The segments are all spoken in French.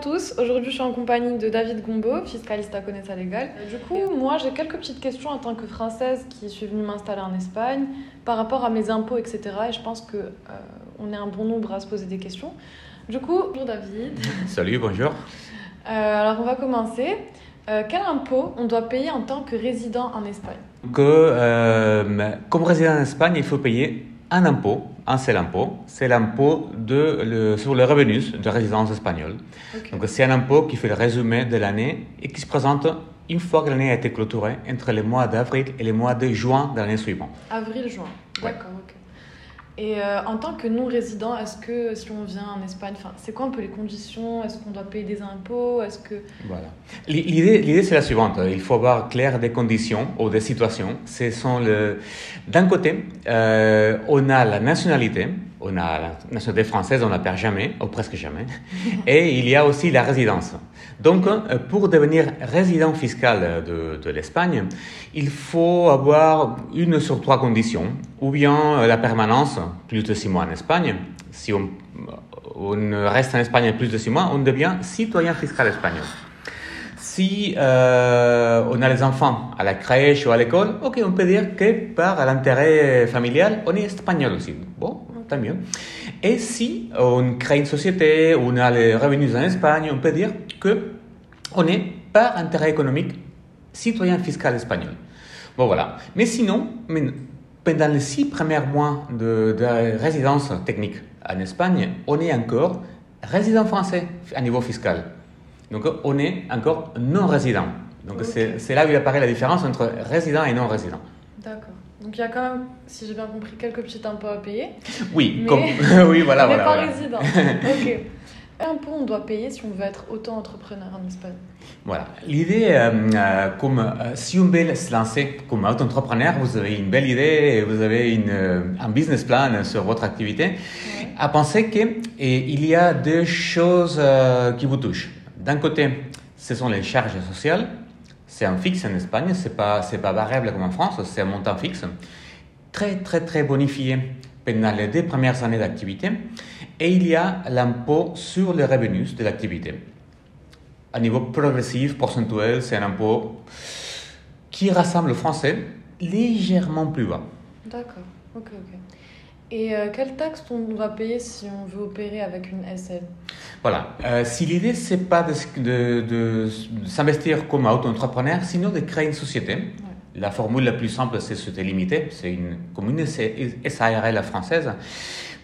tous, aujourd'hui je suis en compagnie de David Gombeau, fiscaliste à Connaissa Légal. Du coup, moi j'ai quelques petites questions en tant que Française qui suis venue m'installer en Espagne par rapport à mes impôts, etc. Et je pense qu'on euh, on est un bon nombre à se poser des questions. Du coup, bonjour David. Salut, bonjour. Euh, alors on va commencer. Euh, quel impôt on doit payer en tant que résident en Espagne? Que, euh, comme résident en Espagne, il faut payer un impôt, un seul impôt. C'est l'impôt le- sur les revenus de résidence espagnole. Donc c'est un impôt qui fait le résumé de l'année et qui se présente une fois que l'année a été clôturée entre les mois d'avril et les mois de juin de l'année suivante. Avril-juin. Ouais. D'accord, ok. Et euh, en tant que non-résident, est-ce que si on vient en Espagne, c'est quoi un peu les conditions? Est-ce qu'on doit payer des impôts? Est-ce que Voilà. L'idée, c'est la suivante. Il faut avoir clair des conditions ou des situations. Le... D'un côté, euh, on a la nationalité. On a la nationalité française, on la perd jamais, ou presque jamais. Et il y a aussi la résidence. Donc, euh, pour devenir résident fiscal de, l'Espagne, il faut avoir une sur trois conditions. Ou bien euh, la permanence, plus de six mois en Espagne. Si on, on reste en Espagne plus de six mois, on devient citoyen fiscal espagnol. Si euh, on a les enfants à la crèche ou à l'école, ok, on peut dire que par l'intérêt familial, on est espagnol aussi. Bon, tant mieux. Et si on crée une société, on a les revenus en Espagne, on peut dire que on est par intérêt économique citoyen fiscal espagnol. Bon, voilà. Mais sinon, pendant les six premiers mois de, de résidence technique en Espagne, on est encore résident français à niveau fiscal. Donc, on est encore non résident. Donc, c'est là où apparaît la différence entre résident et non résident. D'accord. Donc il y a quand même, si j'ai bien compris, quelques petits impôts à payer. Oui, Mais- comme, oui, voilà, mais voilà. pas voilà. résident. ok. Quel impôt on doit payer si on veut être auto-entrepreneur en Espagne Voilà. L'idée, euh, euh, comme euh, si on veut se lancer comme auto-entrepreneur, vous avez une belle idée, vous avez une, euh, un business plan sur votre activité, Ouais. à penser qu'il y a deux choses qui vous touchent. D'un côté, ce sont les charges sociales. C'est un fixe en Espagne, c'est pas c'est pas variable comme en France, c'est un montant fixe, très très très bonifié pendant les deux premières années d'activité. Et il y a l'impôt sur les revenus de l'activité. À niveau progressif, pourcentuel, c'est un impôt qui rassemble le français légèrement plus bas. D'accord. Ok, ok. Et euh, quelle taxe on va payer si on veut opérer avec une SL Voilà. Euh, si l'idée, c'est pas de, de, de- de s'investir comme auto-entrepreneur, sinon de créer une société. La formule la plus simple, c'est société limitée. C'est une commune SARL française.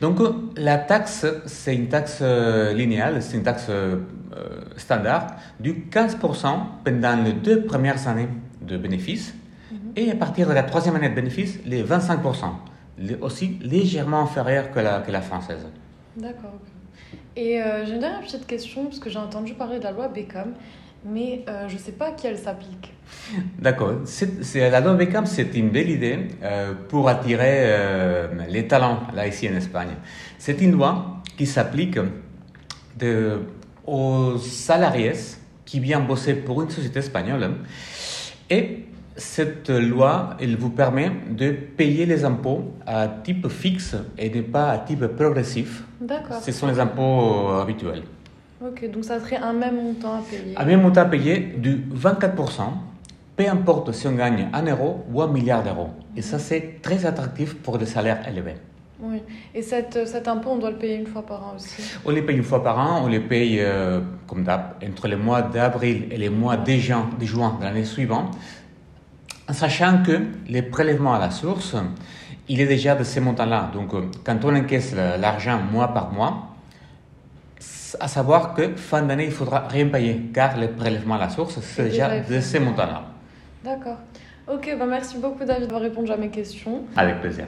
Donc, euh, la taxe, c'est une taxe linéale, c'est une taxe euh, standard du 15% pendant les deux premières années de bénéfices. Et à partir de la troisième année de bénéfices, les 25%. Aussi légèrement inférieur que la, que la française. D'accord. Et euh, j'ai une dernière petite question, parce que j'ai entendu parler de la loi Beckham, mais euh, je ne sais pas à qui elle s'applique. D'accord. C'est, la loi Beckham, c'est une belle idée euh, pour attirer les talents là ici en Espagne. C'est une loi qui s'applique aux salariés qui viennent bosser pour une société espagnole. Et cette loi, elle vous permet de payer les impôts à type fixe et non pas à type progressif. D'accord. Ce sont les impôts euh, habituels. Ok, donc ça serait un même montant à payer. À même montant payé du 24%, peu importe si on gagne un euro ou un milliard d'euros. Et ça, c'est très attractif pour des salaires élevés. Oui. Et cette, cet impôt, on doit le payer une fois par an aussi? On les paye une fois par an, on les paye euh, comme d'hab, entre les mois d'avril et les mois de juin de, juin de l'année suivante, sachant que les prélèvements à la source, il est déjà de ces montants-là. Donc, euh, quand on encaisse la- l'argent mois par mois, à savoir que fin d'année, il faudra rien payer, car les prélèvements à la source, c'est déjà déjà de ces montants-là. D'accord. Ok, bah merci beaucoup David d'avoir répondu à mes questions. Avec plaisir.